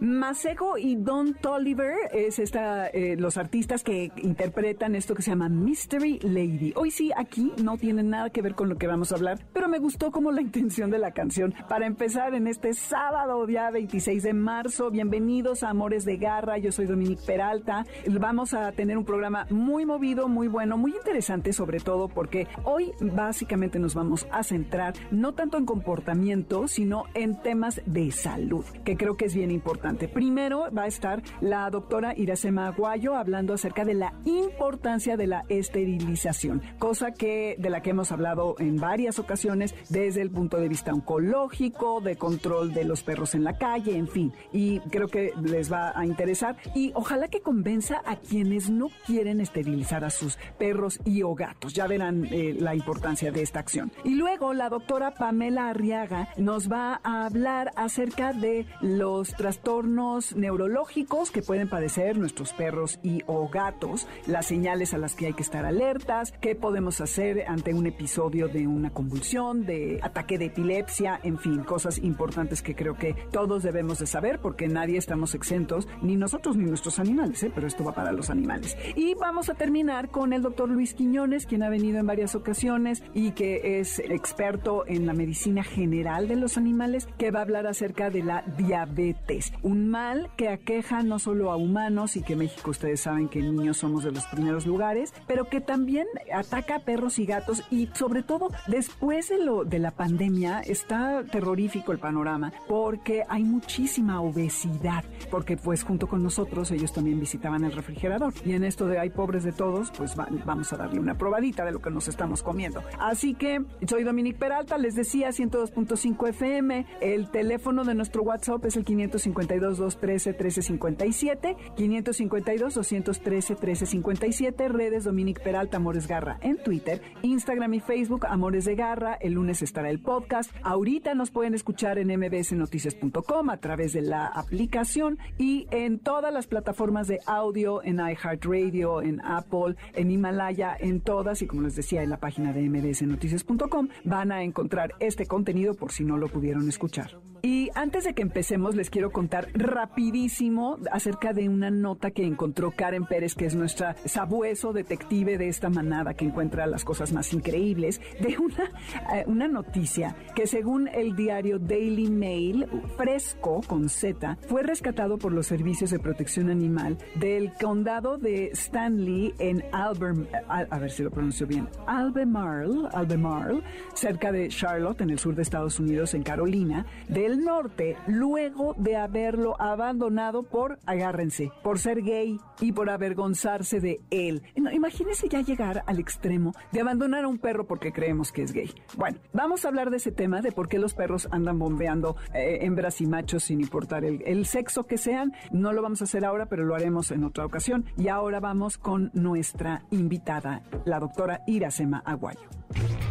Masego y Don Tolliver es esta, eh, los artistas que interpretan esto que se llama Mystery Lady. Hoy sí, aquí no tiene nada que ver con lo que vamos a hablar, pero me gustó como la intención de la canción. Para empezar en este sábado, día 26 de marzo, bienvenidos a Amores de Garra. Yo soy Dominique Peralta. Vamos a tener un programa muy movido, muy bueno, muy interesante, sobre todo porque hoy básicamente nos vamos a centrar no tanto en comportamiento, sino en temas de salud, que creo que es bien importante. Primero va a estar la doctora Iracema Aguayo hablando acerca de la importancia de la esterilización, cosa que de la que hemos hablado en varias ocasiones desde el punto de vista oncológico, de control de los perros en la calle, en fin. Y creo que les va a interesar y ojalá que convenza a quienes no quieren esterilizar a sus perros y o gatos. Ya verán eh, la importancia de esta acción. Y luego la doctora Pamela Arriaga nos va a hablar acerca de los trastornos neurológicos que pueden padecer nuestros perros y o gatos, las señales a las que hay que estar alertas, qué podemos hacer ante un episodio de una convulsión, de ataque de epilepsia, en fin, cosas importantes que creo que todos debemos de saber porque nadie estamos exentos, ni nosotros ni nuestros animales, ¿eh? pero esto va para los animales. Y vamos a terminar con el doctor Luis Quiñones, quien ha venido en varias ocasiones y que es experto en la medicina general de los animales, que va a hablar acerca de la diabetes un mal que aqueja no solo a humanos y que México ustedes saben que niños somos de los primeros lugares, pero que también ataca a perros y gatos y sobre todo después de lo de la pandemia está terrorífico el panorama porque hay muchísima obesidad, porque pues junto con nosotros ellos también visitaban el refrigerador y en esto de hay pobres de todos, pues vamos a darle una probadita de lo que nos estamos comiendo. Así que soy Dominique Peralta, les decía 102.5 FM, el teléfono de nuestro WhatsApp es el 550 552-213-1357, 552-213-1357, redes Dominic Peralta Amores Garra en Twitter, Instagram y Facebook Amores de Garra. El lunes estará el podcast. Ahorita nos pueden escuchar en mbsnoticias.com a través de la aplicación y en todas las plataformas de audio, en iHeartRadio, en Apple, en Himalaya, en todas y como les decía en la página de mbsnoticias.com van a encontrar este contenido por si no lo pudieron escuchar. Y antes de que empecemos les quiero contar rapidísimo acerca de una nota que encontró Karen Pérez, que es nuestra sabueso detective de esta manada que encuentra las cosas más increíbles, de una, eh, una noticia que según el diario Daily Mail, fresco con Z, fue rescatado por los servicios de protección animal del condado de Stanley en Albemarle, a, ver si lo pronuncio bien, Albemarle, Albemarle, cerca de Charlotte, en el sur de Estados Unidos, en Carolina, del norte, luego de haber abandonado por, agárrense, por ser gay y por avergonzarse de él. No, imagínense ya llegar al extremo de abandonar a un perro porque creemos que es gay. Bueno, vamos a hablar de ese tema, de por qué los perros andan bombeando eh, hembras y machos sin importar el, el sexo que sean. No lo vamos a hacer ahora, pero lo haremos en otra ocasión. Y ahora vamos con nuestra invitada, la doctora Iracema Aguayo.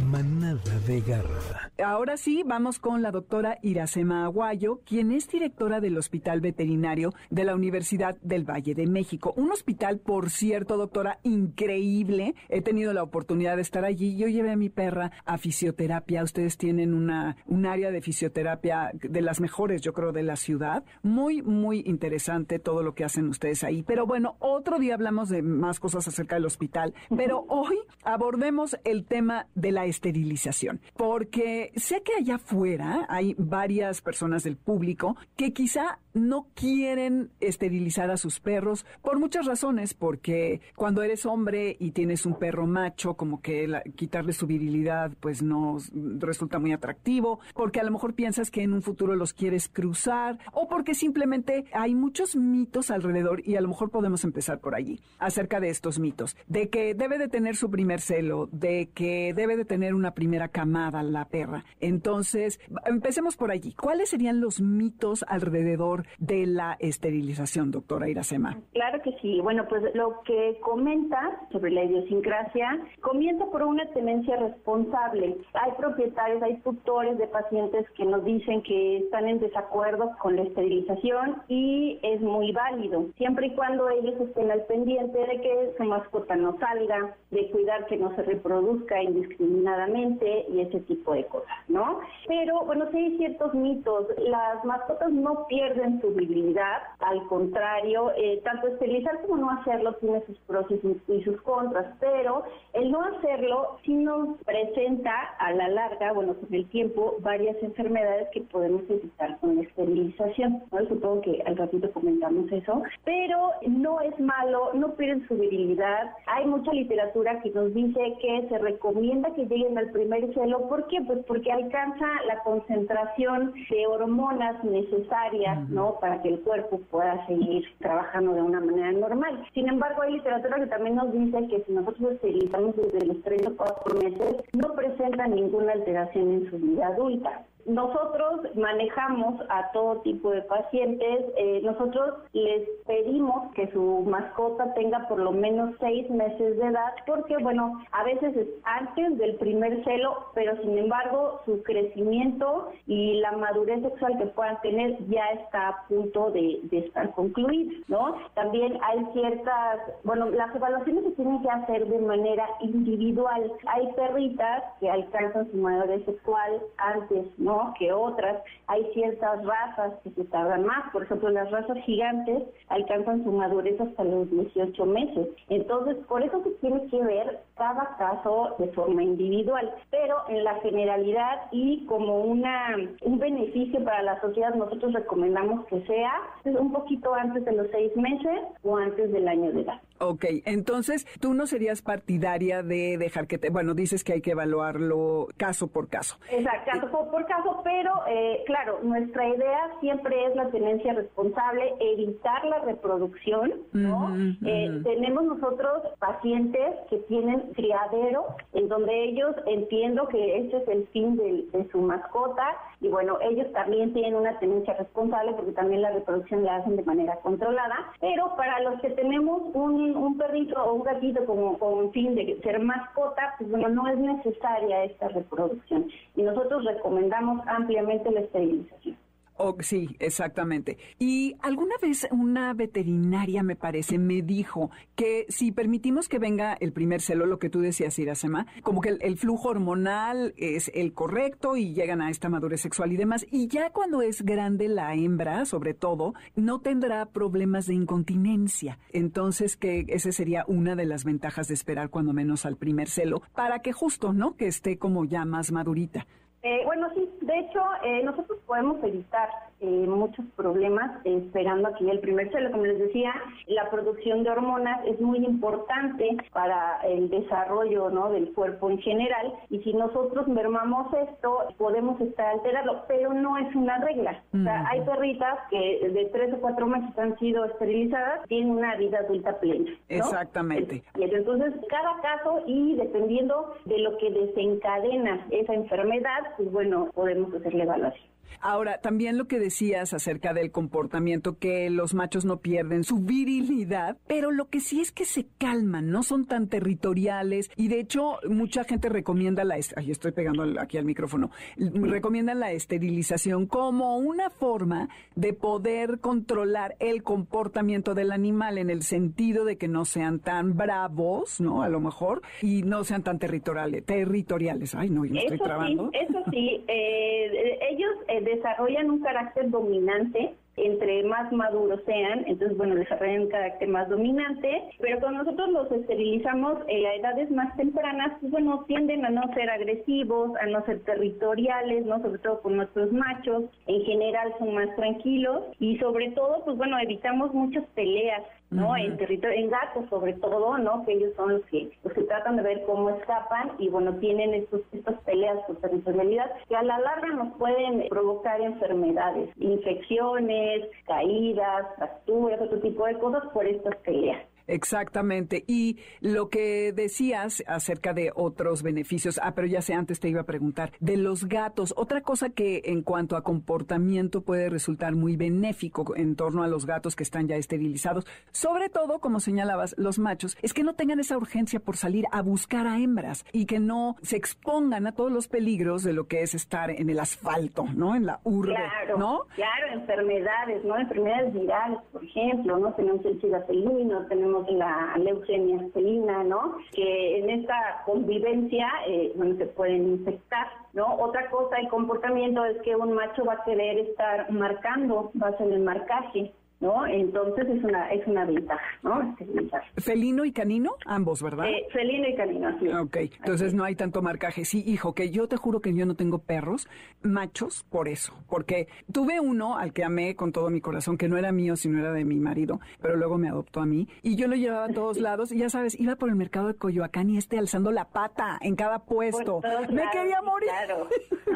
Manada de Garra. Ahora sí, vamos con la doctora Iracema Aguayo, quien es directora del Hospital Veterinario de la Universidad del Valle de México. Un hospital, por cierto, doctora, increíble. He tenido la oportunidad de estar allí. Yo llevé a mi perra a fisioterapia. Ustedes tienen una, un área de fisioterapia de las mejores, yo creo, de la ciudad. Muy, muy interesante todo lo que hacen ustedes ahí. Pero bueno, otro día hablamos de más cosas acerca del hospital. Pero hoy abordemos el tema de la esterilización, porque sé que allá afuera hay varias personas del público que quizá no quieren esterilizar a sus perros por muchas razones, porque cuando eres hombre y tienes un perro macho, como que quitarle su virilidad pues no resulta muy atractivo, porque a lo mejor piensas que en un futuro los quieres cruzar, o porque simplemente hay muchos mitos alrededor y a lo mejor podemos empezar por allí, acerca de estos mitos, de que debe de tener su primer celo, de que debe de tener una primera camada la perra. Entonces, empecemos por allí. ¿Cuáles serían los mitos alrededor de la esterilización, doctora Iracema? Claro que sí. Bueno, pues lo que comenta sobre la idiosincrasia comienza por una tenencia responsable. Hay propietarios, hay tutores de pacientes que nos dicen que están en desacuerdo con la esterilización y es muy válido, siempre y cuando ellos estén al pendiente de que su mascota no salga, de cuidar que no se reproduzca indiscriminadamente y ese tipo de cosas, ¿no? Pero bueno, sí hay ciertos mitos. Las mascotas no pierden su virilidad, al contrario, eh, tanto esterilizar como no hacerlo tiene sus pros y sus contras, pero el no hacerlo sí nos presenta a la larga, bueno, con el tiempo, varias enfermedades que podemos evitar con la esterilización. Supongo que al ratito comentamos eso, pero no es malo, no pierden su virilidad. Hay mucha literatura que nos dice que se recomienda que lleguen al primer celo. ¿Por qué? Pues porque alcanza la concentración de hormonas necesarias, ¿no? Para que el cuerpo pueda seguir trabajando de una manera normal. Sin embargo, hay literatura que también nos dice que si nosotros esterilizamos desde los 3 o 4 meses, no presenta ninguna alteración en su vida adulta. Nosotros manejamos a todo tipo de pacientes. Eh, nosotros les pedimos que su mascota tenga por lo menos seis meses de edad, porque, bueno, a veces es antes del primer celo, pero sin embargo su crecimiento y la madurez sexual que puedan tener ya está a punto de, estar concluida, ¿no? También hay ciertas, bueno, las evaluaciones se tienen que hacer de manera individual. Hay perritas que alcanzan su madurez sexual antes, ¿no? Que otras. Hay ciertas razas que se tardan más, por ejemplo, las razas gigantes alcanzan su madurez hasta los 18 meses. Entonces, por eso se tiene que ver cada caso de forma individual, pero en la generalidad y como una un beneficio para la sociedad, nosotros recomendamos que sea un poquito antes de los seis meses o antes del año de edad. Ok, entonces tú no serías partidaria de dejar que te, bueno, dices que hay que evaluarlo caso por caso. Exacto, caso por, caso, pero eh, claro, nuestra idea siempre es la tenencia responsable, evitar la reproducción, ¿no? Eh, tenemos nosotros pacientes que tienen criadero, en donde ellos entiendo que este es el fin de, su mascota y bueno, ellos también tienen una tenencia responsable porque también la reproducción la hacen de manera controlada, pero para los que tenemos un, un perrito o un gatito como con fin de ser mascota, pues bueno, no es necesaria esta reproducción y nosotros recomendamos ampliamente la esterilización. Oh, sí, exactamente. Y alguna vez una veterinaria, me parece, me dijo que si permitimos que venga el primer celo, lo que tú decías, Irasema, como que el, flujo hormonal es el correcto y llegan a esta madurez sexual y demás, y ya cuando es grande la hembra, sobre todo, no tendrá problemas de incontinencia. Entonces, que esa sería una de las ventajas de esperar cuando menos al primer celo, para que justo, ¿no? Que esté como ya más madurita. Eh, bueno, sí, de hecho, eh, nosotros podemos evitar eh, muchos problemas esperando aquí el primer celo. Como les decía, la producción de hormonas es muy importante para el desarrollo ¿no? del cuerpo en general y si nosotros mermamos esto, podemos estar alterado, pero no es una regla. O sea, hay perritas que de tres o cuatro meses han sido esterilizadas, tienen una vida adulta plena. Exactamente. Y entonces, cada caso y dependiendo de lo que desencadena esa enfermedad, pues bueno, podemos hacer la evaluación. Ahora, también lo que decías acerca del comportamiento, que los machos no pierden su virilidad, pero lo que sí es que se calman, no son tan territoriales y de hecho mucha gente recomienda la, ay, estoy pegando aquí al micrófono, recomiendan la esterilización como una forma de poder controlar el comportamiento del animal en el sentido de que no sean tan bravos, ¿no? A lo mejor, y no sean tan territoriales. territoriales. Ay, no, yo me estoy trabando. Sí, eso sí, eh, ellos... Eh, desarrollan un carácter dominante entre más maduros sean, entonces, bueno, desarrollan un carácter más dominante, pero cuando nosotros los esterilizamos en a edades más tempranas, pues bueno, tienden a no ser agresivos, a no ser territoriales, ¿no? Sobre todo con nuestros machos, en general son más tranquilos y sobre todo, pues bueno, evitamos muchas peleas ¿no? En territorio, en gatos sobre todo, ¿no? Que ellos son los que, los que tratan de ver cómo escapan y bueno, tienen estos, estas peleas por territorialidad que a la larga nos pueden provocar enfermedades, infecciones, caídas, fracturas, otro tipo de cosas por estas peleas. Exactamente. Y lo que decías acerca de otros beneficios, ah, pero ya sé, antes te iba a preguntar, de los gatos, otra cosa que en cuanto a comportamiento puede resultar muy benéfico en torno a los gatos que están ya esterilizados, sobre todo, como señalabas, los machos, es que no tengan esa urgencia por salir a buscar a hembras y que no se expongan a todos los peligros de lo que es estar en el asfalto, ¿no? En la urbe, claro, ¿no? Claro, enfermedades, ¿no? Enfermedades virales, por ejemplo, ¿no? Tenemos el SIDA felino, tenemos la leucemia felina, ¿no? Que en esta convivencia, eh, bueno, se pueden infectar, ¿no? Otra cosa, el comportamiento es que un macho va a querer estar marcando, va a hacer el marcaje, ¿no? Entonces es una es una ventaja, ¿no? Felino y canino, ambos, ¿verdad? Eh, felino y canino, sí. Ok, entonces no hay tanto marcaje. Sí, hijo, que yo te juro que yo no tengo perros machos por eso, porque tuve uno al que amé con todo mi corazón, que no era mío, sino era de mi marido, pero luego me adoptó a mí y yo lo llevaba a todos lados y ya sabes, iba por el mercado de Coyoacán y este alzando la pata en cada puesto. Me quería morir. Claro.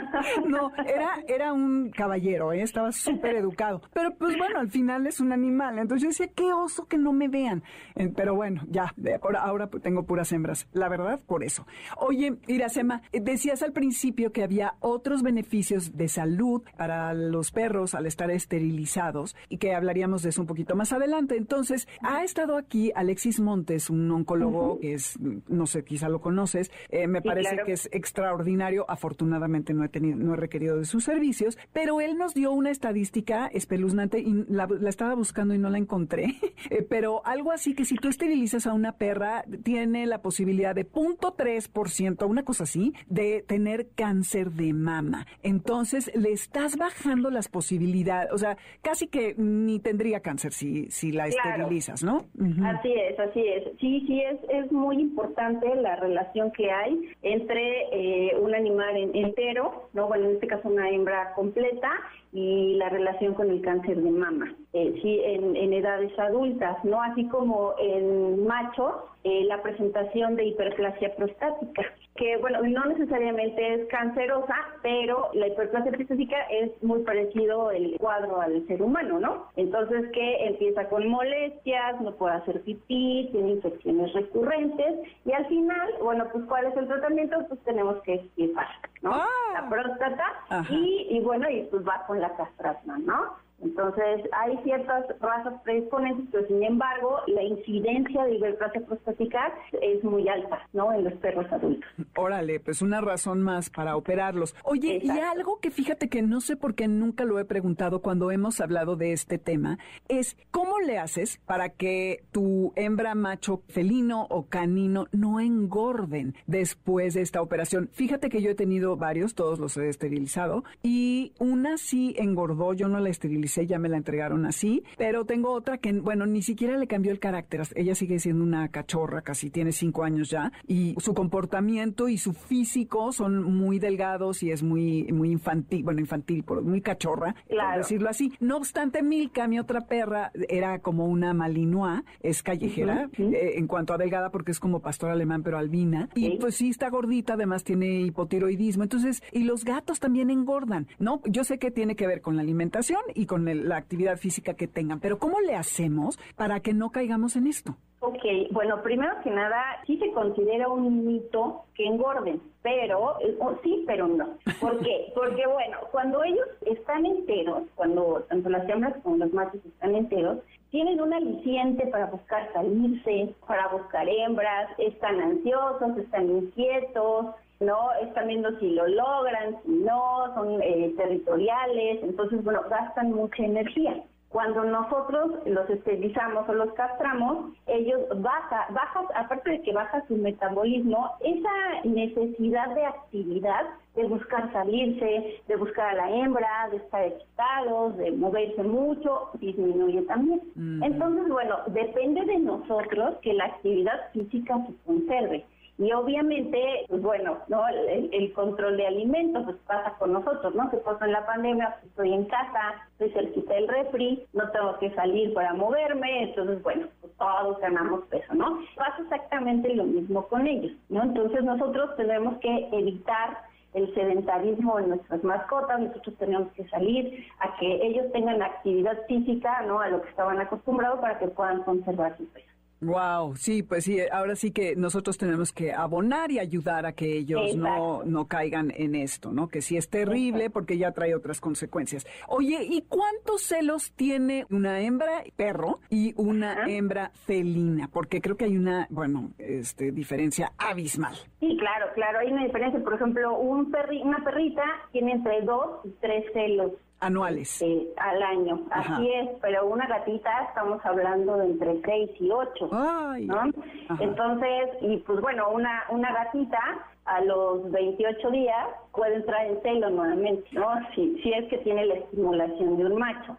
no, era era un caballero, ¿eh? estaba súper educado, pero pues bueno, al final es un animal. Entonces yo decía, qué oso que no me vean. Eh, pero bueno, ya, por ahora tengo puras hembras. La verdad, por eso. Oye, Iracema, eh, decías al principio que había otros beneficios de salud para los perros al estar esterilizados y que hablaríamos de eso un poquito más adelante. Entonces, ha estado aquí Alexis Montes, un oncólogo que es, no sé, quizá lo conoces, eh, me parece que es extraordinario. Afortunadamente no he tenido, no he requerido de sus servicios, pero él nos dio una estadística espeluznante y la, la estaba buscando y no la encontré, eh, pero algo así que si tú esterilizas a una perra, tiene la posibilidad de 0.3%, una cosa así, de tener cáncer de mama. Entonces, le estás bajando las posibilidades, o sea, casi que ni tendría cáncer si, si la esterilizas, ¿no? Así es, así es. Sí, sí, es, es muy importante la relación que hay entre eh, un animal entero, ¿no? Bueno, en este caso una hembra completa, y la relación con el cáncer de mama, eh, sí, en, en, edades adultas, ¿no? Así como en machos, eh, la presentación de hiperplasia prostática, que, bueno, no necesariamente es cancerosa, pero la hiperplasia prostática es muy parecido el cuadro al ser humano, ¿no? Entonces, que empieza con molestias, no puede hacer pipí, tiene infecciones recurrentes, y al final, bueno, pues, ¿cuál es el tratamiento? Pues tenemos que esquivar, ¿no? Ah. La próstata, y, y bueno, y pues va con la castración, ¿no? Entonces, hay ciertas razas predisponentes, pero sin embargo, la incidencia de hiperplasia prostática es muy alta, ¿no? En los perros adultos. Órale, pues una razón más para operarlos. Oye, y algo que fíjate que no sé por qué nunca lo he preguntado cuando hemos hablado de este tema, es ¿cómo le haces para que tu hembra macho felino o canino no engorden después de esta operación? Fíjate que yo he tenido varios, todos los he esterilizado, y una sí engordó, yo no la esterilicé ya me la entregaron así, pero tengo otra que, bueno, ni siquiera le cambió el carácter. Ella sigue siendo una cachorra, casi tiene cinco años ya, y su comportamiento y su físico son muy delgados y es muy, muy infantil, bueno, infantil, muy cachorra, por decirlo así. No obstante, Milka, mi otra perra, era como una malinois, es callejera, eh, en cuanto a delgada, porque es como pastor alemán, pero albina, y pues sí está gordita, además tiene hipotiroidismo. Entonces, y los gatos también engordan, ¿no? Yo sé que tiene que ver con la alimentación y con la actividad física que tengan, pero ¿cómo le hacemos para que no caigamos en esto? Ok, bueno, primero que nada, sí se considera un mito que engorden, pero sí, pero no. ¿Por qué? Porque, bueno, cuando ellos están enteros, cuando tanto las hembras como los machos están enteros, tienen un aliciente para buscar salirse, para buscar hembras, están ansiosos, están inquietos, ¿no? Están viendo si lo logran, si no, son eh, territoriales, entonces, bueno, gastan mucha energía. Cuando nosotros los esterilizamos o los castramos, ellos baja, baja, aparte de que baja su metabolismo, esa necesidad de actividad, de buscar salirse, de buscar a la hembra, de estar excitados, de moverse mucho, disminuye también. Entonces, bueno, depende de nosotros que la actividad física se conserve. Y obviamente, pues bueno, ¿no? El, control de alimentos pues pasa con nosotros, ¿no? Que pasó en la pandemia? Pues estoy en casa, estoy cerquita del refri, no tengo que salir para moverme, entonces, bueno, pues todos ganamos peso, ¿no? Pasa exactamente lo mismo con ellos, ¿no? Entonces nosotros tenemos que evitar el sedentarismo en nuestras mascotas, nosotros tenemos que salir a que ellos tengan actividad física, ¿no? A lo que estaban acostumbrados para que puedan conservar su peso. Wow, sí, pues sí, ahora sí que nosotros tenemos que abonar y ayudar a que ellos no, no caigan en esto, ¿no? Que sí es terrible porque ya trae otras consecuencias. Oye, ¿y cuántos celos tiene una hembra perro y una hembra felina? Porque creo que hay una, bueno, este, diferencia abismal. Sí, claro, claro, hay una diferencia. Por ejemplo, un perri, una perrita tiene entre dos y tres celos anuales. al año, así es, pero una gatita estamos hablando de entre 6 y 8, ¿no? Entonces, y pues bueno, una, una gatita a los 28 días puede entrar en celo nuevamente, ¿no? Si, si es que tiene la estimulación de un macho.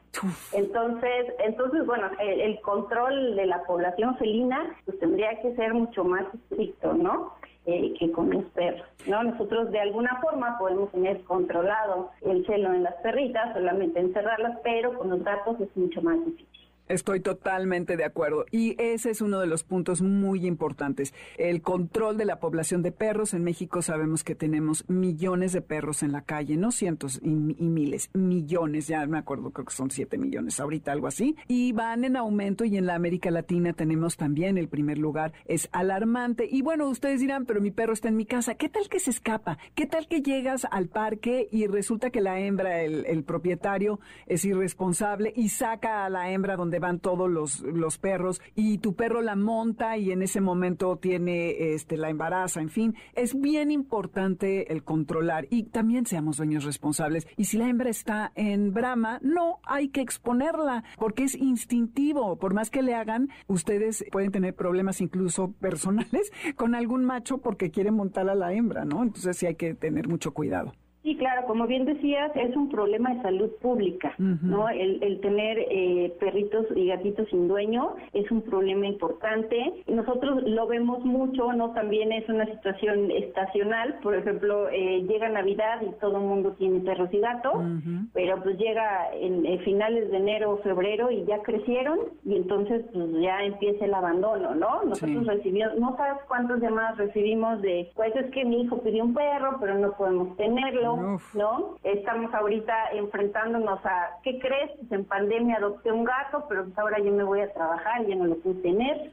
Entonces, entonces bueno, el, el, control de la población felina pues tendría que ser mucho más estricto, ¿no? Eh, que con los perros. ¿no? Nosotros de alguna forma podemos tener controlado el celo en las perritas, solamente encerrarlas, pero con los gatos es mucho más difícil. Estoy totalmente de acuerdo. Y ese es uno de los puntos muy importantes. El control de la población de perros. En México sabemos que tenemos millones de perros en la calle, no cientos y, miles, millones, ya me acuerdo, creo que son siete millones ahorita, algo así. Y van en aumento y en la América Latina tenemos también el primer lugar. Es alarmante. Y bueno, ustedes dirán, pero mi perro está en mi casa. ¿Qué tal que se escapa? ¿Qué tal que llegas al parque y resulta que la hembra, el, propietario, es irresponsable y saca a la hembra donde van todos los, los perros y tu perro la monta y en ese momento tiene este la embaraza, en fin, es bien importante el controlar y también seamos dueños responsables. Y si la hembra está en brama, no hay que exponerla porque es instintivo, por más que le hagan, ustedes pueden tener problemas incluso personales con algún macho porque quiere montar a la hembra, ¿no? Entonces sí hay que tener mucho cuidado. Sí, claro, como bien decías, es un problema de salud pública, ¿no? El, tener eh, perritos y gatitos sin dueño es un problema importante. Nosotros lo vemos mucho, ¿no? También es una situación estacional, por ejemplo, eh, llega Navidad y todo el mundo tiene perros y gatos, pero pues llega en, finales de enero o febrero y ya crecieron y entonces pues ya empieza el abandono, ¿no? Nosotros recibimos, no sabes cuántos llamadas recibimos de, pues es que mi hijo pidió un perro, pero no podemos tenerlo ¿no? Estamos ahorita enfrentándonos a, ¿qué crees? Pues en pandemia adopté un gato, pero pues ahora yo me voy a trabajar, ya no lo puedo tener,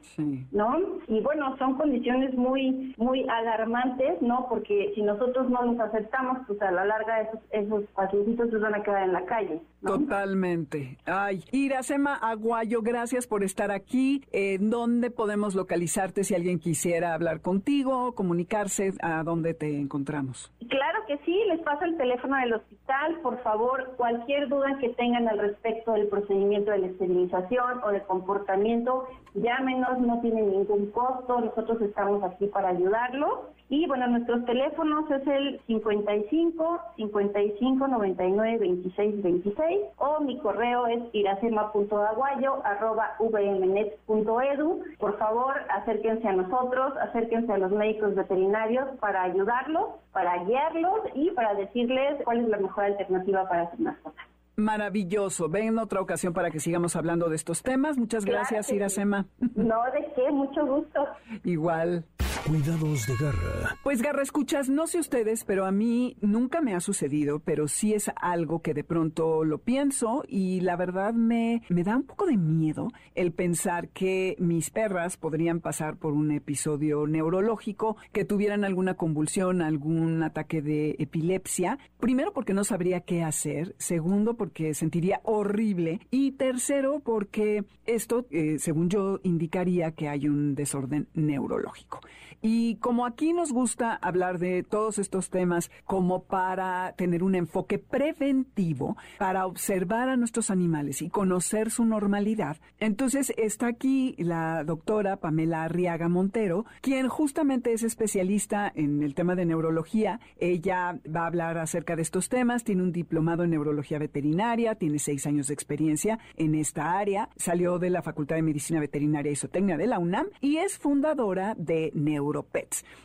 ¿no? Y bueno, son condiciones muy, muy alarmantes, ¿no? Porque si nosotros no los aceptamos, pues a la larga esos, esos pacientitos se van a quedar en la calle. Totalmente. Ay, Iracema Aguayo, gracias por estar aquí. ¿En dónde podemos localizarte si alguien quisiera hablar contigo, comunicarse? ¿A dónde te encontramos? Claro que sí, les paso el teléfono del hospital. Por favor, cualquier duda que tengan al respecto del procedimiento de la esterilización o de comportamiento, llámenos, no tienen ningún costo. Nosotros estamos aquí para ayudarlos. Y bueno, nuestros teléfonos es el 55 55 99 26 26 o mi correo es iracema.aguayo.vmnet.edu. Por favor, acérquense a nosotros, acérquense a los médicos veterinarios para ayudarlos, para guiarlos y para decirles cuál es la mejor alternativa para su mascota. Maravilloso. Ven en otra ocasión para que sigamos hablando de estos temas. Muchas gracias, Iracema. No, de qué, mucho gusto. Igual. Cuidados de garra. Pues garra escuchas, no sé ustedes, pero a mí nunca me ha sucedido, pero sí es algo que de pronto lo pienso y la verdad me, me da un poco de miedo el pensar que mis perras podrían pasar por un episodio neurológico, que tuvieran alguna convulsión, algún ataque de epilepsia. Primero porque no sabría qué hacer, segundo porque sentiría horrible y tercero porque esto, eh, según yo, indicaría que hay un desorden neurológico. Y como aquí nos gusta hablar de todos estos temas como para tener un enfoque preventivo, para observar a nuestros animales y conocer su normalidad, entonces está aquí la doctora Pamela Arriaga Montero, quien justamente es especialista en el tema de neurología. Ella va a hablar acerca de estos temas, tiene un diplomado en neurología veterinaria, tiene seis años de experiencia en esta área, salió de la Facultad de Medicina Veterinaria y Zootecnia de la UNAM y es fundadora de Neuro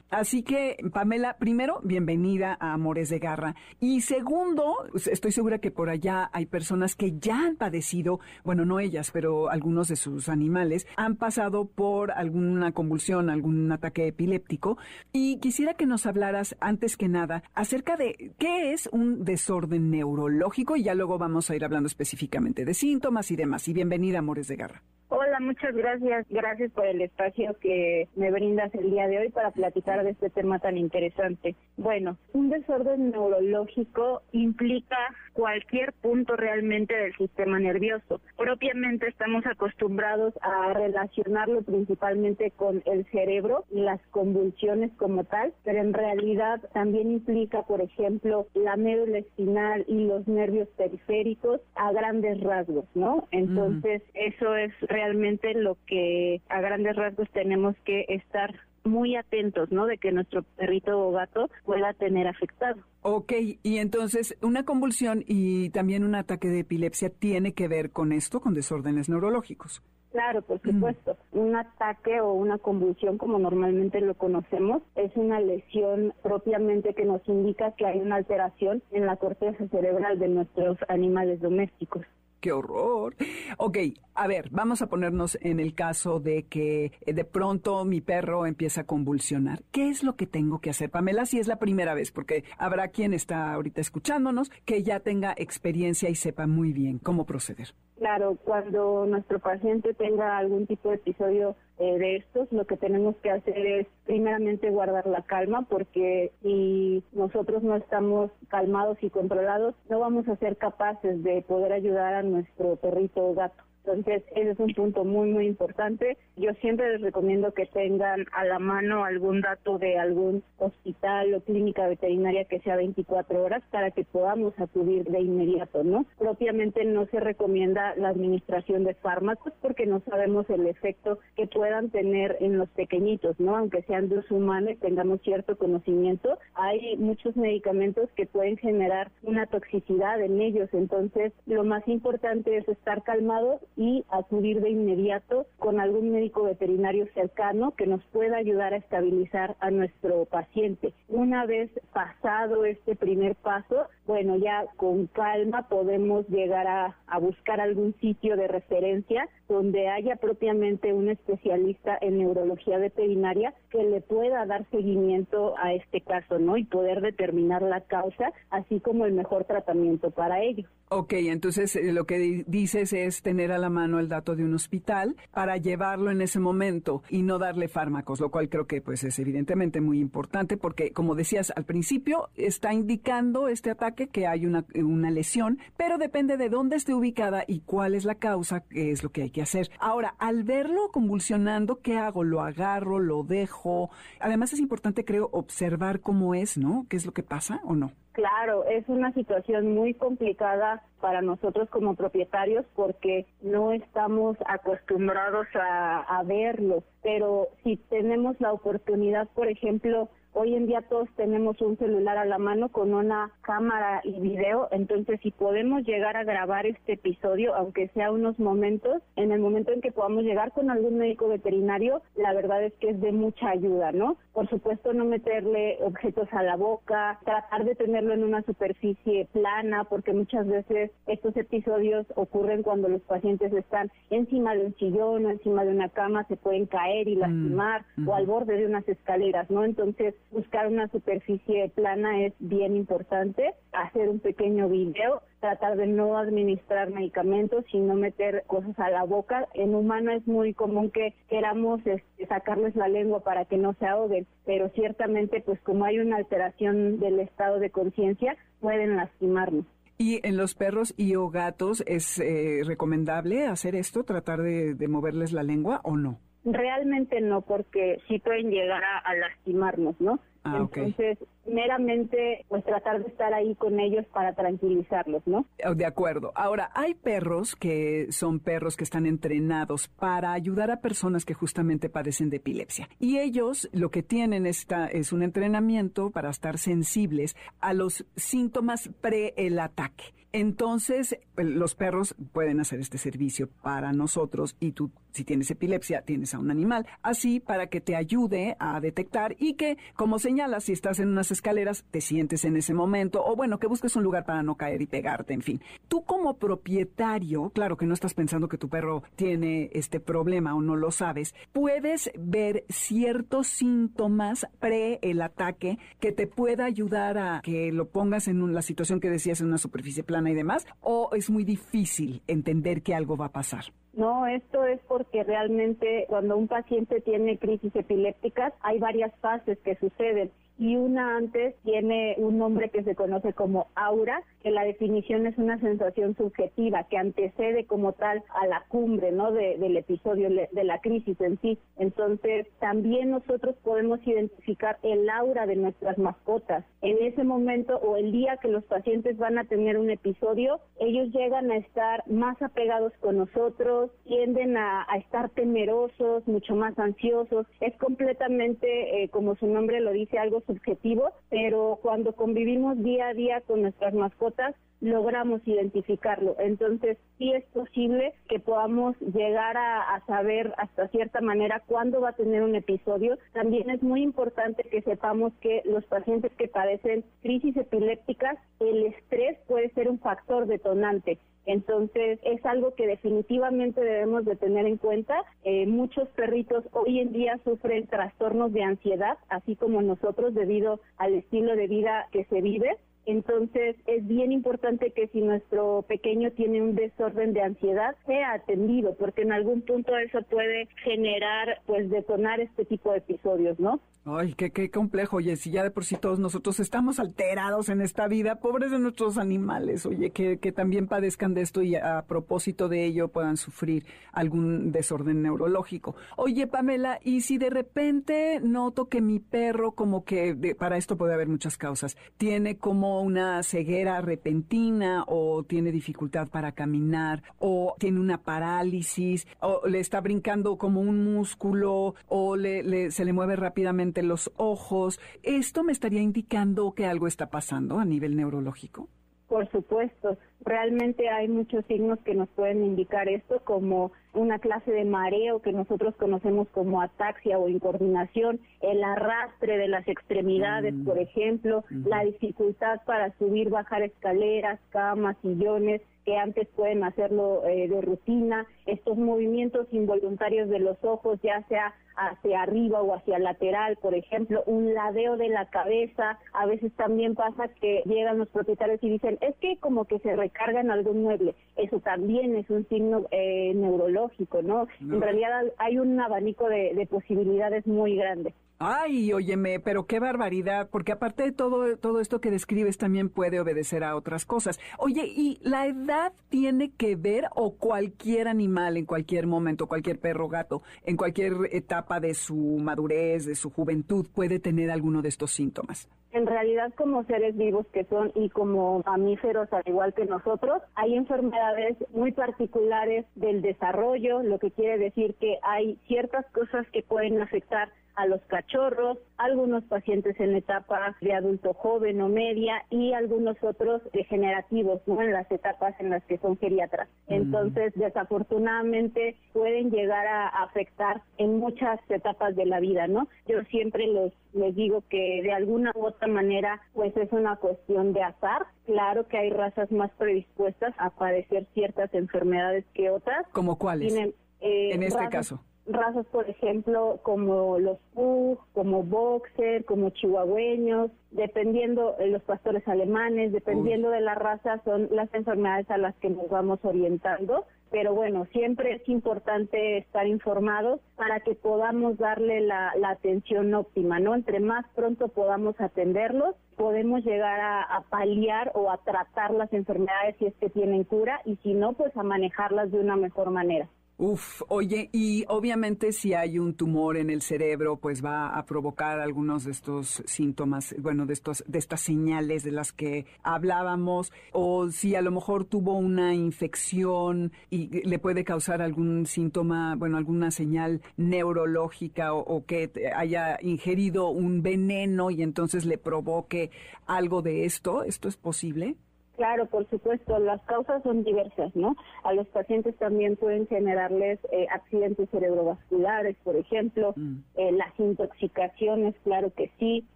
Así que, Pamela, primero, bienvenida a Amores de Garra. Y segundo, estoy segura que por allá hay personas que ya han padecido, bueno, no ellas, pero algunos de sus animales, han pasado por alguna convulsión, algún ataque epiléptico. Y quisiera que nos hablaras, antes que nada, acerca de qué es un desorden neurológico y ya luego vamos a ir hablando específicamente de síntomas y demás. Y bienvenida, Amores de Garra. Hola, muchas gracias. Gracias por el espacio que me brindas el día de hoy para platicar de este tema tan interesante. Bueno, un desorden neurológico implica cualquier punto realmente del sistema nervioso. Propiamente estamos acostumbrados a relacionarlo principalmente con el cerebro y las convulsiones como tal, pero en realidad también implica, por ejemplo, la médula espinal y los nervios periféricos a grandes rasgos, ¿no? Entonces, eso es realmente lo que a grandes rasgos tenemos que estar muy atentos, ¿no? De que nuestro perrito o gato pueda tener afectado. Ok, y entonces una convulsión y también un ataque de epilepsia tiene que ver con esto, con desórdenes neurológicos. Claro, por mm. supuesto. Un ataque o una convulsión, como normalmente lo conocemos, es una lesión propiamente que nos indica que hay una alteración en la corteza cerebral de nuestros animales domésticos qué horror. Ok, a ver, vamos a ponernos en el caso de que eh, de pronto mi perro empieza a convulsionar. ¿Qué es lo que tengo que hacer, Pamela? Si es la primera vez, porque habrá quien está ahorita escuchándonos que ya tenga experiencia y sepa muy bien cómo proceder. Claro, cuando nuestro paciente tenga algún tipo de episodio eh, de estos, lo que tenemos que hacer es primeramente guardar la calma, porque si nosotros no estamos calmados y controlados, no vamos a ser capaces de poder ayudar a nuestro perrito o gato. Entonces, ese es un punto muy, muy importante. Yo siempre les recomiendo que tengan a la mano algún dato de algún hospital o clínica veterinaria que sea 24 horas para que podamos acudir de inmediato, ¿no? Propiamente no se recomienda la administración de fármacos porque no sabemos el efecto que puedan tener en los pequeñitos, ¿no? Aunque sean de uso humano y tengamos cierto conocimiento, hay muchos medicamentos que pueden generar una toxicidad en ellos. Entonces, lo más importante es estar calmados y acudir de inmediato con algún médico veterinario cercano que nos pueda ayudar a estabilizar a nuestro paciente. Una vez pasado este primer paso, bueno, ya con calma podemos llegar a, a buscar algún sitio de referencia donde haya propiamente un especialista en neurología veterinaria que le pueda dar seguimiento a este caso, ¿no? Y poder determinar la causa, así como el mejor tratamiento para ello. Ok, entonces eh, lo que dices es tener a la mano el dato de un hospital para llevarlo en ese momento y no darle fármacos, lo cual creo que pues es evidentemente muy importante porque como decías al principio está indicando este ataque que hay una, una lesión, pero depende de dónde esté ubicada y cuál es la causa, que es lo que hay que hacer. Ahora, al verlo convulsionando, ¿qué hago? ¿Lo agarro? ¿Lo dejo? Además es importante creo observar cómo es, ¿no? ¿Qué es lo que pasa o no? Claro, es una situación muy complicada para nosotros como propietarios porque no estamos acostumbrados a, a verlo, pero si tenemos la oportunidad, por ejemplo, Hoy en día todos tenemos un celular a la mano con una cámara y video, entonces si podemos llegar a grabar este episodio, aunque sea unos momentos, en el momento en que podamos llegar con algún médico veterinario, la verdad es que es de mucha ayuda, ¿no? Por supuesto no meterle objetos a la boca, tratar de tenerlo en una superficie plana, porque muchas veces estos episodios ocurren cuando los pacientes están encima de un sillón o encima de una cama, se pueden caer y mm, lastimar, o al borde de unas escaleras, ¿no? Entonces, buscar una superficie plana es bien importante, hacer un pequeño video, tratar de no administrar medicamentos y no meter cosas a la boca. En humano es muy común que queramos este, sacarles la lengua para que no se ahoguen, pero ciertamente pues como hay una alteración del estado de conciencia, pueden lastimarnos. ¿Y en los perros y o gatos es eh, recomendable hacer esto, tratar de moverles la lengua o no? Realmente no, porque sí pueden llegar a, lastimarnos, ¿no? Ah, Entonces, meramente, pues tratar de estar ahí con ellos para tranquilizarlos, ¿no? Oh, de acuerdo. Ahora, hay perros que son perros que están entrenados para ayudar a personas que justamente padecen de epilepsia. Y ellos lo que tienen esta, es un entrenamiento para estar sensibles a los síntomas pre el ataque. Entonces, los perros pueden hacer este servicio para nosotros y tú, si tienes epilepsia, tienes a un animal, así para que te ayude a detectar y que, como señalas, si estás en unas escaleras, te sientes en ese momento o bueno, que busques un lugar para no caer y pegarte, en fin. Tú como propietario, claro que no estás pensando que tu perro tiene este problema o no lo sabes, puedes ver ciertos síntomas pre el ataque que te pueda ayudar a que lo pongas en la situación que decías en una superficie plana y demás, o es muy difícil entender que algo va a pasar? No, esto es porque realmente cuando un paciente tiene crisis epilépticas hay varias fases que suceden y una antes tiene un nombre que se conoce como aura, que la definición es una sensación subjetiva que antecede como tal a la cumbre, ¿no? del episodio de la crisis en sí. Entonces, también nosotros podemos identificar el aura de nuestras mascotas. En ese momento o el día que los pacientes van a tener un episodio, ellos llegan a estar más apegados con nosotros, tienden a, estar temerosos, mucho más ansiosos. Es completamente, eh, como su nombre lo dice, algo subjetivo, pero cuando convivimos día a día con nuestras mascotas, logramos identificarlo. Entonces, sí es posible que podamos llegar a, saber hasta cierta manera cuándo va a tener un episodio. También es muy importante que sepamos que los pacientes que padecen crisis epilépticas, el estrés puede ser un factor detonante. Entonces es algo que definitivamente debemos de tener en cuenta. Eh, muchos perritos hoy en día sufren trastornos de ansiedad, así como nosotros debido al estilo de vida que se vive. Entonces es bien importante que si nuestro pequeño tiene un desorden de ansiedad sea atendido, porque en algún punto eso puede generar, pues detonar este tipo de episodios, ¿no? Ay, qué, complejo, oye, si ya de por sí todos nosotros estamos alterados en esta vida, pobres de nuestros animales, oye, que, que también padezcan de esto y a propósito de ello puedan sufrir algún desorden neurológico. Oye, Pamela, y si de repente noto que mi perro como que, para esto puede haber muchas causas, tiene como una ceguera repentina o tiene dificultad para caminar o tiene una parálisis o le está brincando como un músculo o le, se le mueve rápidamente los ojos. ¿Esto me estaría indicando que algo está pasando a nivel neurológico? Por supuesto, realmente hay muchos signos que nos pueden indicar esto, como una clase de mareo que nosotros conocemos como ataxia o incoordinación, el arrastre de las extremidades, mm. por ejemplo, la dificultad para subir, bajar escaleras, camas, sillones, que antes pueden hacerlo eh, de rutina, estos movimientos involuntarios de los ojos, ya sea hacia arriba o hacia lateral, por ejemplo, un ladeo de la cabeza, a veces también pasa que llegan los propietarios y dicen, es que como que se recarga en algún mueble, eso también es un signo eh, neurológico, ¿no? En realidad hay un abanico de posibilidades muy grande. Ay, óyeme, pero qué barbaridad, porque aparte de todo, todo esto que describes también puede obedecer a otras cosas. Oye, ¿y la edad tiene que ver o cualquier animal en cualquier momento, cualquier perro, gato, en cualquier etapa de su madurez, de su juventud, puede tener alguno de estos síntomas? En realidad, como seres vivos que son y como mamíferos al igual que nosotros, hay enfermedades muy particulares del desarrollo, lo que quiere decir que hay ciertas cosas que pueden afectar a los cachorros, algunos pacientes en etapa de adulto joven o media y algunos otros degenerativos, ¿no? En las etapas en las que son geriatras. Entonces, desafortunadamente pueden llegar a afectar en muchas etapas de la vida, ¿no? Yo siempre les, les digo que de alguna u otra manera, pues es una cuestión de azar. Claro que hay razas más predispuestas a padecer ciertas enfermedades que otras. ¿Como cuáles? Eh, en este caso razas, por ejemplo, como los Pug, como Boxer, como chihuahueños, dependiendo de los pastores alemanes, dependiendo de la raza, son las enfermedades a las que nos vamos orientando. Pero bueno, siempre es importante estar informados para que podamos darle la, atención óptima, ¿no? Entre más pronto podamos atenderlos, podemos llegar a, a, paliar o a tratar las enfermedades si es que tienen cura y si no, pues a manejarlas de una mejor manera. Uf, oye, y obviamente si hay un tumor en el cerebro, pues va a provocar algunos de estos síntomas, bueno, de estos, de estas señales de las que hablábamos, o si a lo mejor tuvo una infección y le puede causar algún síntoma, bueno, alguna señal neurológica o, o que haya ingerido un veneno y entonces le provoque algo de esto, ¿esto es posible? Claro, por supuesto, las causas son diversas, ¿no? A los pacientes también pueden generarles eh, accidentes cerebrovasculares, por ejemplo, mm. eh, las intoxicaciones, claro que sí,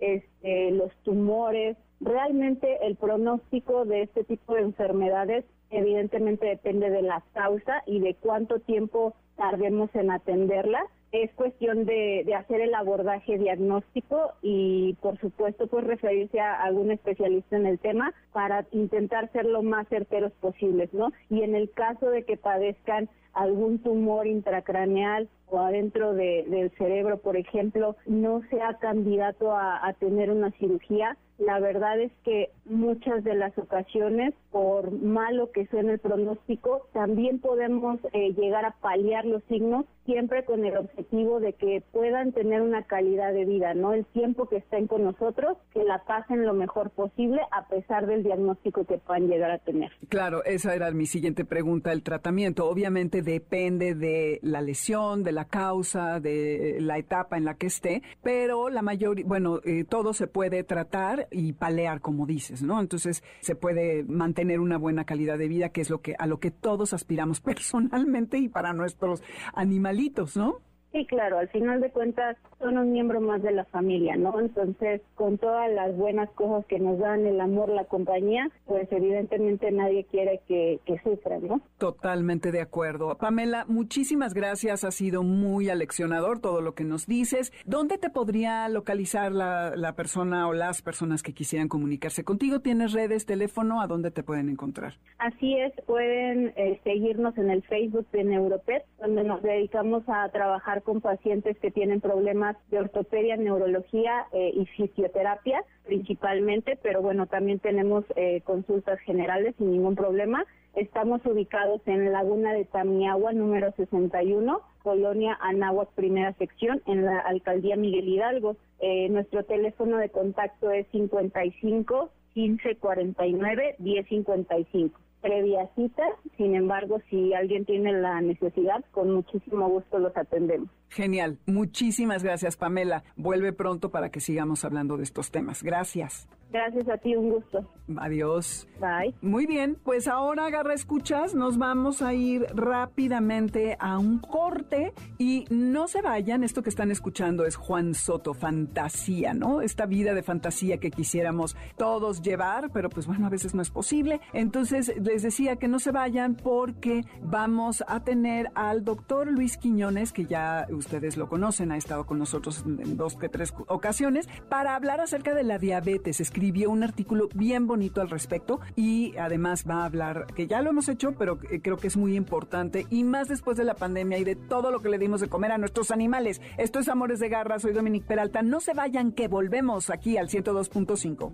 este, los tumores. Realmente el pronóstico de este tipo de enfermedades evidentemente depende de la causa y de cuánto tiempo tardemos en atenderla es cuestión de, hacer el abordaje diagnóstico y por supuesto pues referirse a algún especialista en el tema para intentar ser lo más certeros posibles, ¿no? Y en el caso de que padezcan algún tumor intracraneal o adentro del cerebro, por ejemplo, no sea candidato a tener una cirugía, la verdad es que muchas de las ocasiones, por malo que suene el pronóstico, también podemos eh, llegar a paliar los signos, siempre con el objetivo de que puedan tener una calidad de vida, ¿no? El tiempo que estén con nosotros, que la pasen lo mejor posible a pesar del diagnóstico que puedan llegar a tener. Claro, esa era mi siguiente pregunta. El tratamiento obviamente depende de la lesión, de la causa, de la etapa en la que esté, pero la mayoría, bueno, eh, todo se puede tratar y palear, como dices, ¿no? Entonces se puede mantener una buena calidad de vida, que es lo que a lo que todos aspiramos personalmente y para nuestros animalitos, ¿no? Sí, claro, al final de cuentas son un miembro más de la familia, ¿no? Entonces, con todas las buenas cosas que nos dan el amor, la compañía, pues evidentemente nadie quiere que, que sufran, ¿no? Totalmente de acuerdo. Pamela, muchísimas gracias, ha sido muy aleccionador todo lo que nos dices. ¿Dónde te podría localizar la, la persona o las personas que quisieran comunicarse contigo? ¿Tienes redes, teléfono? ¿A dónde te pueden encontrar? Así es, pueden eh, seguirnos en el Facebook de Neuropet, donde nos dedicamos a trabajar con pacientes que tienen problemas de ortopedia, neurología eh, y fisioterapia principalmente, pero bueno, también tenemos eh, consultas generales sin ningún problema. Estamos ubicados en Laguna de Tamiagua, número 61, Colonia Anáhuac, primera sección, en la Alcaldía Miguel Hidalgo. Eh, nuestro teléfono de contacto es 55 15 49 10 55 previa cita. Sin embargo, si alguien tiene la necesidad, con muchísimo gusto los atendemos. Genial. Muchísimas gracias, Pamela. Vuelve pronto para que sigamos hablando de estos temas. Gracias. Gracias a ti, un gusto. Adiós. Bye. Muy bien, pues ahora agarra escuchas, nos vamos a ir rápidamente a un corte y no se vayan, esto que están escuchando es Juan Soto, fantasía, ¿no? Esta vida de fantasía que quisiéramos todos llevar, pero pues bueno, a veces no es posible. Entonces les decía que no se vayan porque vamos a tener al doctor Luis Quiñones, que ya ustedes lo conocen, ha estado con nosotros en dos que tres ocasiones, para hablar acerca de la diabetes escribió un artículo bien bonito al respecto y además va a hablar, que ya lo hemos hecho, pero creo que es muy importante y más después de la pandemia y de todo lo que le dimos de comer a nuestros animales. Esto es Amores de Garra, soy Dominique Peralta. No se vayan que volvemos aquí al 102.5.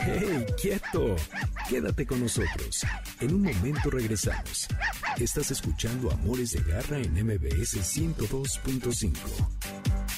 ¡Hey, quieto! Quédate con nosotros. En un momento regresamos. Estás escuchando Amores de Garra en MBS 102.5.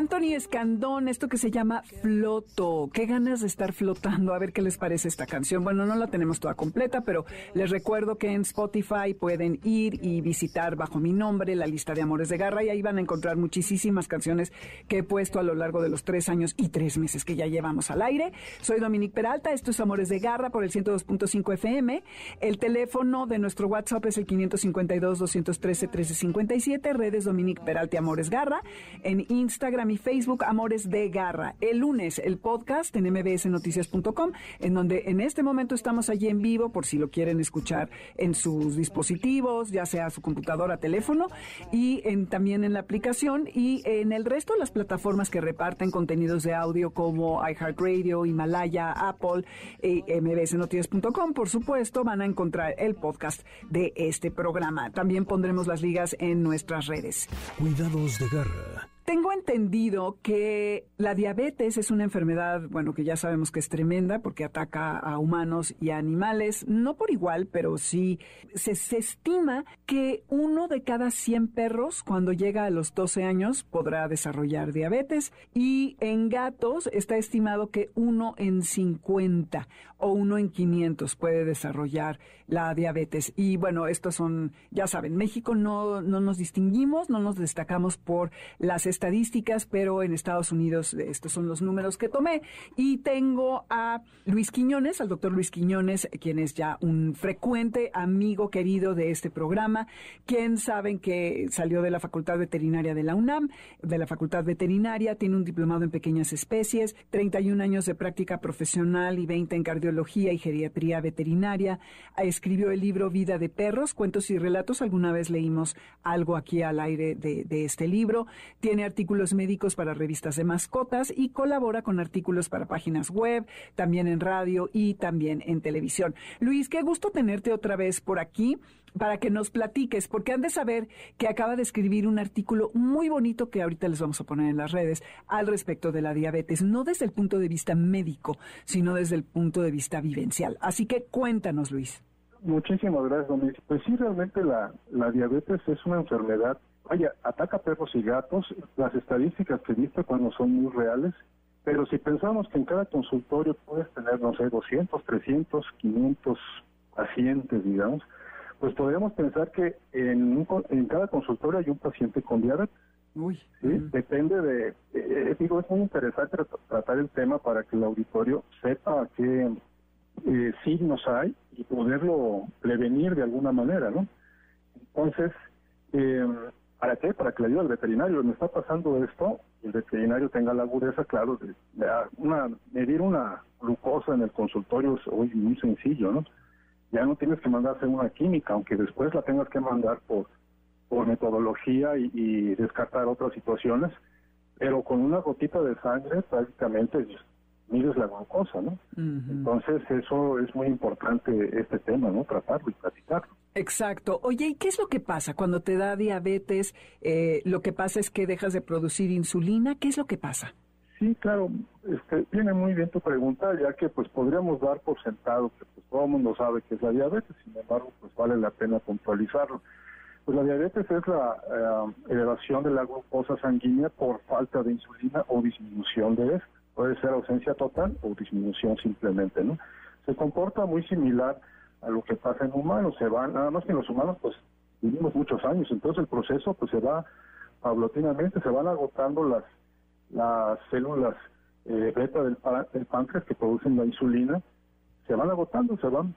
Anthony Escandón, esto que se llama Floto. Qué ganas de estar flotando. A ver qué les parece esta canción. Bueno, no la tenemos toda completa, pero les recuerdo que en Spotify pueden ir y visitar bajo mi nombre la lista de Amores de Garra y ahí van a encontrar muchísimas canciones que he puesto a lo largo de los tres años y tres meses que ya llevamos al aire. Soy Dominique Peralta, esto es Amores de Garra por el 102.5 FM. El teléfono de nuestro WhatsApp es el 552-213-1357, redes Dominique Peralta Amores Garra. En Instagram mi Facebook Amores de Garra. El lunes el podcast en mbsnoticias.com, en donde en este momento estamos allí en vivo por si lo quieren escuchar en sus dispositivos, ya sea su computadora, teléfono, y en, también en la aplicación y en el resto de las plataformas que reparten contenidos de audio como iHeartRadio, Himalaya, Apple, y mbsnoticias.com, por supuesto, van a encontrar el podcast de este programa. También pondremos las ligas en nuestras redes. Cuidados de Garra tengo entendido que la diabetes es una enfermedad, bueno, que ya sabemos que es tremenda porque ataca a humanos y a animales, no por igual, pero sí se, estima que uno de cada 100 perros cuando llega a los 12 años podrá desarrollar diabetes y en gatos está estimado que uno en 50 o uno en 500 puede desarrollar la diabetes. Y bueno, estos son, ya saben, México no, no nos distinguimos, no nos destacamos por las estadísticas, pero en Estados Unidos estos son los números que tomé. Y tengo a Luis Quiñones, al doctor Luis Quiñones, quien es ya un frecuente amigo querido de este programa, quien saben que salió de la Facultad Veterinaria de la UNAM, de la Facultad Veterinaria, tiene un diplomado en pequeñas especies, 31 años de práctica profesional y 20 en cardiología y geriatría veterinaria. Escribió el libro Vida de Perros, Cuentos y Relatos. Alguna vez leímos algo aquí al aire de, de este libro. Tiene artículos médicos para revistas de mascotas y colabora con artículos para páginas web, también en radio y también en televisión. Luis, qué gusto tenerte otra vez por aquí para que nos platiques, porque han de saber que acaba de escribir un artículo muy bonito que ahorita les vamos a poner en las redes al respecto de la diabetes, no desde el punto de vista médico, sino desde el punto de vista vivencial. Así que cuéntanos, Luis. Muchísimas gracias, Domis. Pues sí, realmente la, la diabetes es una enfermedad, vaya, ataca perros y gatos, las estadísticas que viste cuando son muy reales, pero si pensamos que en cada consultorio puedes tener, no sé, 200, 300, 500 pacientes, digamos, pues podríamos pensar que en, en cada consultorio hay un paciente con diabetes. Uy. ¿sí? Depende de, eh, eh, digo, es muy interesante tratar el tema para que el auditorio sepa qué eh, signos hay y poderlo prevenir de alguna manera, ¿no? Entonces, eh, ¿para qué? Para que le ayude al veterinario. Me está pasando esto, el veterinario tenga la agudeza, claro, de, una, medir una glucosa en el consultorio es hoy muy sencillo, ¿no? ya no tienes que mandar hacer una química, aunque después la tengas que mandar por, por metodología y, descartar otras situaciones, pero con una gotita de sangre prácticamente mides la glucosa, ¿no? Entonces eso es muy importante este tema, ¿no? Tratarlo y platicarlo. Exacto. Oye, ¿y qué es lo que pasa cuando te da diabetes? Eh, lo que pasa es que dejas de producir insulina. ¿Qué es lo que pasa? Sí, claro, este, viene muy bien tu pregunta, ya que pues podríamos dar por sentado que pues, todo el mundo sabe que es la diabetes, sin embargo, pues vale la pena puntualizarlo. Pues la diabetes es la eh, elevación de la glucosa sanguínea por falta de insulina o disminución de esta. Puede ser ausencia total o disminución simplemente, ¿no? Se comporta muy similar a lo que pasa en humanos, se van, nada más que en los humanos pues vivimos muchos años, entonces el proceso pues se va paulatinamente, se van agotando las las células eh, beta del, páncreas que producen la insulina se van agotando, se van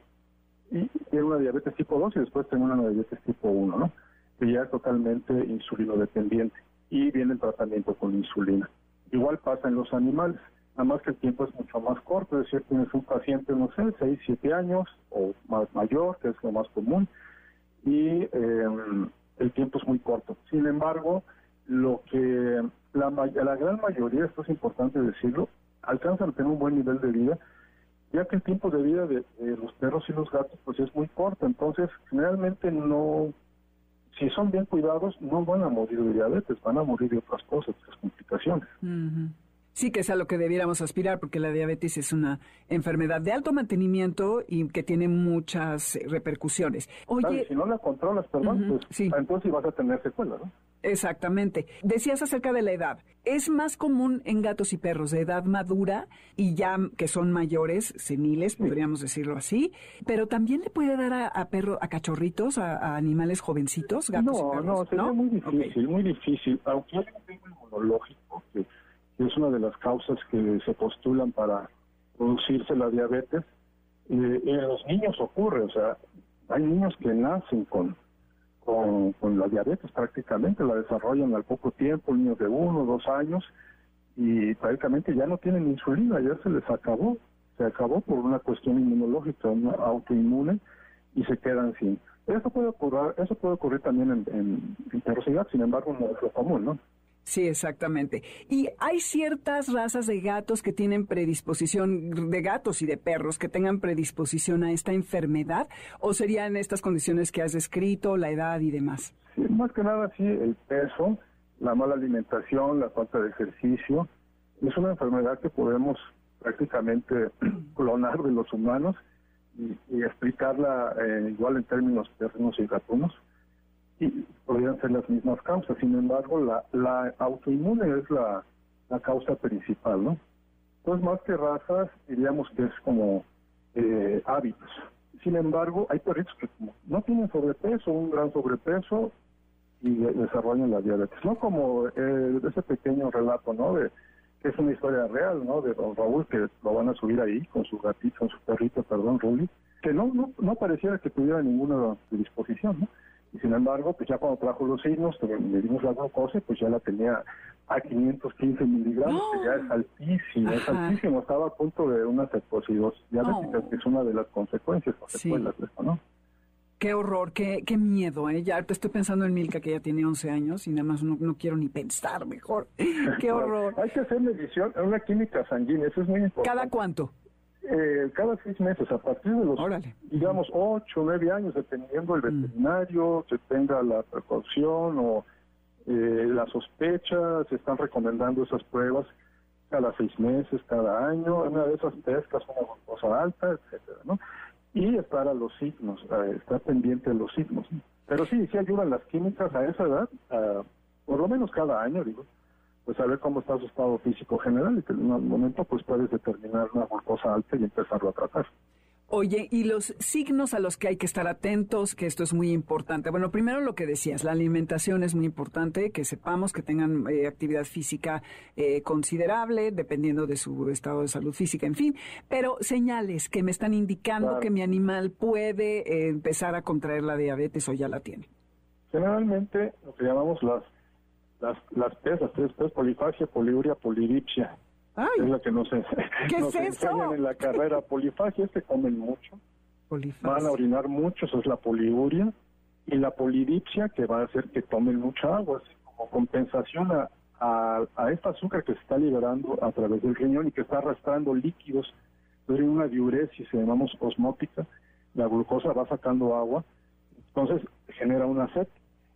y tiene una diabetes tipo 2 y después tiene una diabetes tipo 1, ¿no? Que ya es totalmente insulino dependiente y viene el tratamiento con insulina. Igual pasa en los animales, nada más que el tiempo es mucho más corto, es decir, tienes un paciente, no sé, 6, 7 años o más mayor, que es lo más común, y em, el tiempo es muy corto. Sin embargo, lo que la, la gran mayoría, esto es importante decirlo, alcanzan a tener un buen nivel de vida, ya que el tiempo de vida de, los perros y los gatos pues es muy corto, entonces generalmente no, si son bien cuidados, no van a morir de diabetes, van a morir de otras cosas, otras complicaciones. Sí, que es a lo que debiéramos aspirar, porque la diabetes es una enfermedad de alto mantenimiento y que tiene muchas repercusiones. Oye, si no la controlas, perdón, pues entonces vas a tener secuelas, ¿no? Exactamente. Decías acerca de la edad. Es más común en gatos y perros de edad madura y ya que son mayores, seniles, podríamos decirlo así, pero también le puede dar a, a perro, a cachorritos, a, animales jovencitos, gatos no, y perros. No, sería muy difícil, muy difícil. Aunque hay un tema inmunológico que es una de las causas que se postulan para producirse la diabetes, eh, en los niños ocurre, o sea, hay niños que nacen con con, la diabetes prácticamente, la desarrollan al poco tiempo, niños de uno, dos años, y prácticamente ya no tienen insulina, ya se les acabó, se acabó por una cuestión inmunológica, una autoinmune, y se quedan sin. Eso puede ocurrir, eso puede ocurrir también en, en, en sin embargo no es lo común, ¿no? Sí, exactamente. Y hay ciertas razas de gatos que tienen predisposición, de gatos y de perros, que tengan predisposición a esta enfermedad, o serían estas condiciones que has descrito, la edad y demás. Sí, más que nada, sí, el peso, la mala alimentación, la falta de ejercicio, es una enfermedad que podemos prácticamente clonar de los humanos y, explicarla eh, igual en términos perros y gatunos y podrían ser las mismas causas. Sin embargo, la, la autoinmune es la, la causa principal, ¿no? Entonces, más que razas, diríamos que es como eh, hábitos. Sin embargo, hay perritos que no tienen sobrepeso, un gran sobrepeso, y desarrollan la diabetes. No como eh, ese pequeño relato, ¿no? De, que es una historia real, ¿no? De don Raúl, que lo van a subir ahí con su gatito, con su perrito, perdón, Ruli, que no, no, no pareciera que tuviera ninguna disposición, ¿no? Y sin embargo, pues ya cuando trajo los signos, le dimos la glucosa, pues ya la tenía a 515 miligramos, que ya es altísimo, es altísimo, estaba a punto de una cetoacidosis diabética, que es una de las consecuencias o secuelas de esto, ¿no? Qué horror, qué, qué miedo, ¿eh? Ya estoy pensando en Milka, que ya tiene 11 años, y nada más no, no quiero ni pensar mejor. qué horror. Hay que hacer medición, una química sanguínea, eso es muy importante. ¿Cada cuánto? Eh, cada seis meses, a partir de los, digamos, ocho, nueve años, dependiendo del mm. veterinario, que tenga la precaución o eh, la sospecha, se están recomendando esas pruebas cada seis meses, cada año, una de esas pescas, una glucosa alta, etcétera, ¿no? Y estar a los signos, estar pendiente de los signos. Pero sí, sí ayudan las químicas a esa edad, por lo menos cada año, digo, pues saber cómo está su estado físico general y que en un momento pues puedes determinar una glucosa alta y empezarlo a tratar. Oye, y los signos a los que hay que estar atentos, que esto es muy importante. Bueno, primero lo que decías, la alimentación es muy importante, que sepamos que tengan eh, actividad física eh, considerable, dependiendo de su estado de salud física, en fin, pero señales que me están indicando que mi animal puede eh, empezar a contraer la diabetes o ya la tiene. Generalmente lo que llamamos las las, las las tres polifagia, poliuria, polidipsia. Es la que nos, nos enseñan en la carrera. Polifagia es que comen mucho, van a orinar mucho, eso es la poliuria, y la polidipsia que va a hacer que tomen mucha agua, como compensación a, a, este azúcar que se está liberando a través del riñón y que está arrastrando líquidos. Entonces, una diuresis, se llamamos osmótica, la glucosa va sacando agua, entonces genera una sed.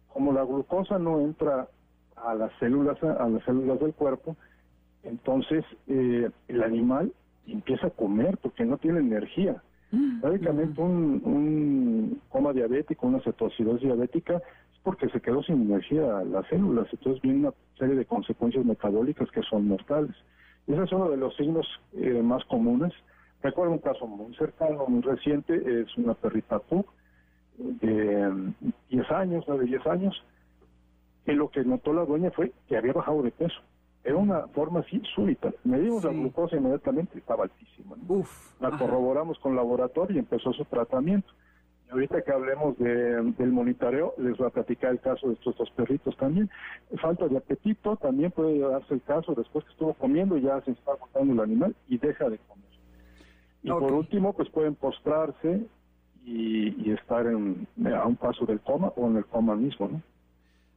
Como la glucosa no entra a las células, a las células del cuerpo, entonces eh, el animal empieza a comer porque no tiene energía. Mm. Básicamente un, un coma diabético, una cetoacidosis diabética, es porque se quedó sin energía las células, entonces viene una serie de consecuencias metabólicas que son mortales. Ese es uno de los signos eh, más comunes. Recuerdo un caso muy cercano, muy reciente, es una perrita pug, de 10 años, 9, 10 años, que lo que notó la dueña fue que había bajado de peso. Era una forma así súbita. Medimos la glucosa inmediatamente, estaba altísima. la corroboramos con laboratorio y empezó su tratamiento. Y ahorita que hablemos del monitoreo, les voy a platicar el caso de estos dos perritos también. Falta de apetito, también puede darse el caso después que estuvo comiendo y ya se está agotando el animal y deja de comer. Y por último, pues pueden postrarse y, y estar en, a un paso del coma o en el coma mismo, ¿no?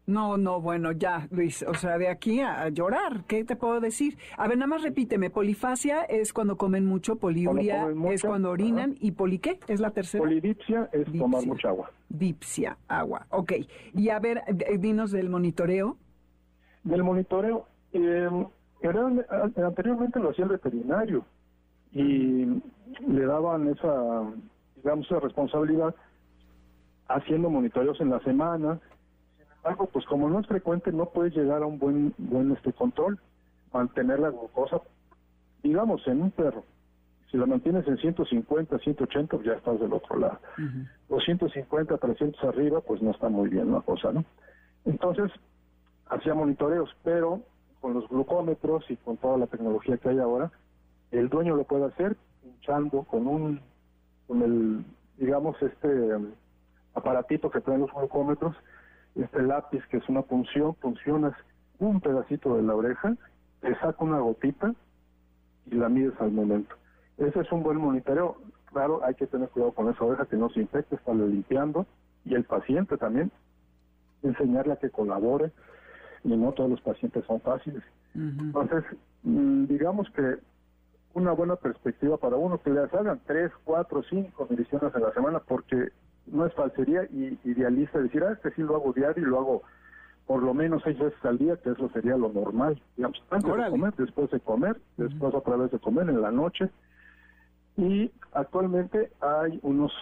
No, no, bueno, ya, Luis, o sea, de aquí a, llorar, ¿qué te puedo decir? A ver, nada más repíteme, polifasia es cuando comen mucho, poliuria es cuando orinan, y poli qué es la tercera. Polidipsia es tomar mucha agua. Dipsia, agua, ok. Y a ver, dinos del monitoreo. Del monitoreo, eh, anteriormente lo hacía el veterinario y le daban esa, digamos, esa responsabilidad haciendo monitoreos en la semana, algo, pues como no es frecuente, no puedes llegar a un buen, buen este control, mantener la glucosa, digamos, en un perro. Si la mantienes en 150, 180, pues ya estás del otro lado. Los 150, 300 arriba, pues no está muy bien la cosa, ¿no? Entonces, hacía monitoreos, pero con los glucómetros y con toda la tecnología que hay ahora, el dueño lo puede hacer pinchando con un, con el, digamos, este aparatito que traen los glucómetros, este lápiz que es una punción, puncionas un pedacito de la oreja, te saca una gotita y la mides al momento. Ese es un buen monitoreo. Claro, hay que tener cuidado con esa oreja que no se infecte, estarle limpiando y el paciente también, enseñarle a que colabore y no todos los pacientes son fáciles. Entonces, mm, digamos que una buena perspectiva para uno que le hagan tres, cuatro, cinco mediciones a la semana porque no es falsería y idealista decir, ah, este sí lo hago diario y lo hago por lo menos seis veces al día, que eso sería lo normal, digamos, antes de comer, después de comer, después otra vez de comer en la noche. Y actualmente hay unos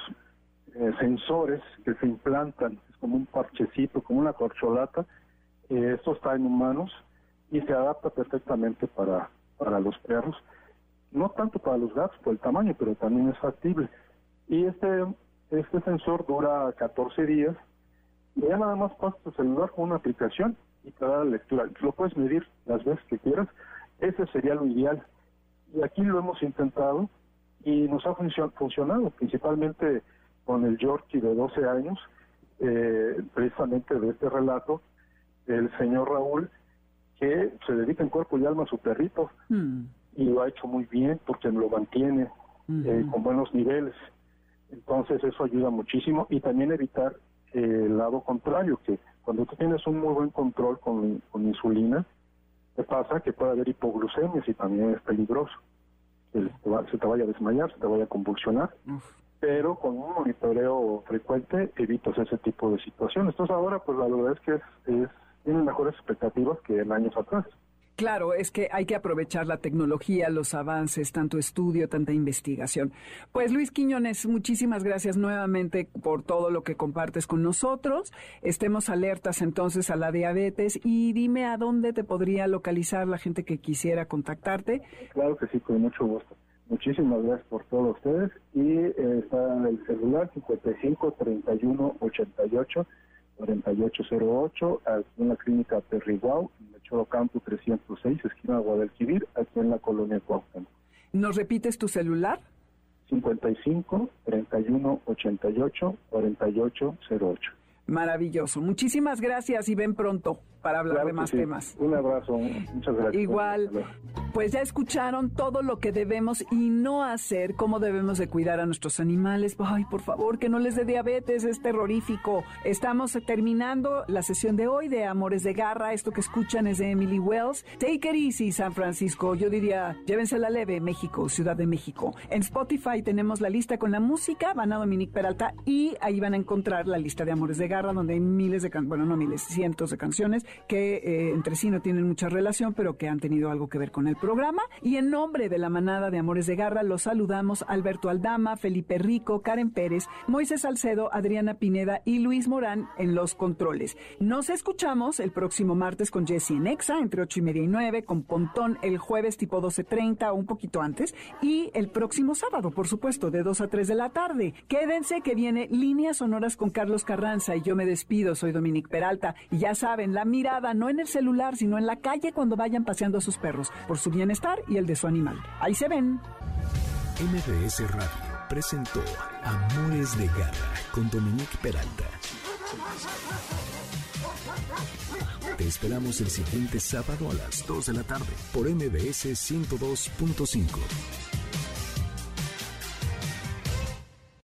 eh, sensores que se implantan, es como un parchecito, como una corcholata, eh, esto está en humanos y se adapta perfectamente para, para los perros, no tanto para los gatos por el tamaño, pero también es factible. Y este este sensor dura 14 días y ya nada más pasas tu celular con una aplicación y te da la lectura. Lo puedes medir las veces que quieras. Ese sería lo ideal. Y aquí lo hemos intentado y nos ha funcionado, principalmente con el Yorkie de 12 años, eh, precisamente de este relato, el señor Raúl, que se dedica en cuerpo y alma a su perrito mm. y lo ha hecho muy bien porque lo mantiene eh, con buenos niveles. Entonces eso ayuda muchísimo y también evitar el lado contrario, que cuando tú tienes un muy buen control con, insulina, te pasa que puede haber hipoglucemia y también es peligroso. Se te, vaya a desmayar, se te vaya a convulsionar. Pero con un monitoreo frecuente evitas ese tipo de situaciones. Entonces ahora pues la verdad es que es, tienen mejores expectativas que en años atrás. Claro, es que hay que aprovechar la tecnología, los avances, tanto estudio, tanta investigación. Pues Luis Quiñones, muchísimas gracias nuevamente por todo lo que compartes con nosotros. Estemos alertas entonces a la diabetes y dime a dónde te podría localizar la gente que quisiera contactarte. Claro que sí, con mucho gusto. Muchísimas gracias por todos ustedes y eh, está en el celular 55 31 88 4808 aquí en la clínica Perriguau Choro Campo 306, esquina Guadalquivir, aquí en la colonia Cuauhtémoc. ¿Nos repites tu celular? 55 31 88 48 08. Maravilloso. Muchísimas gracias y ven pronto para hablar de más temas. Un abrazo, muchas gracias. Igual, pues ya escucharon todo lo que debemos y no hacer, cómo debemos de cuidar a nuestros animales. Ay, por favor, que no les dé diabetes, es terrorífico. Estamos terminando la sesión de hoy de Amores de Garra. Esto que escuchan es de Emily Wells. Take it easy, San Francisco. Yo diría, llévensela leve, México, Ciudad de México. En Spotify tenemos la lista con la música, van a Dominique Peralta y ahí van a encontrar la lista de Amores de Garra, donde hay miles de, bueno, no miles, cientos de canciones que eh, entre sí no tienen mucha relación, pero que han tenido algo que ver con el programa. Y en nombre de la manada de Amores de Garra, los saludamos Alberto Aldama, Felipe Rico, Karen Pérez, Moisés Salcedo, Adriana Pineda y Luis Morán en los controles. Nos escuchamos el próximo martes con Jesse en Exa, entre 8 y media y 9, con Pontón el jueves tipo 12.30 o un poquito antes, y el próximo sábado, por supuesto, de 2 a 3 de la tarde. Quédense que viene Líneas Sonoras con Carlos Carranza y yo me despido, soy Dominique Peralta. Y ya saben, la mirada no en el celular, sino en la calle cuando vayan paseando a sus perros, por su bienestar y el de su animal. Ahí se ven. MBS Radio presentó Amores de Garra con Dominique Peralta. Te esperamos el siguiente sábado a las 2 de la tarde por MBS 102.5.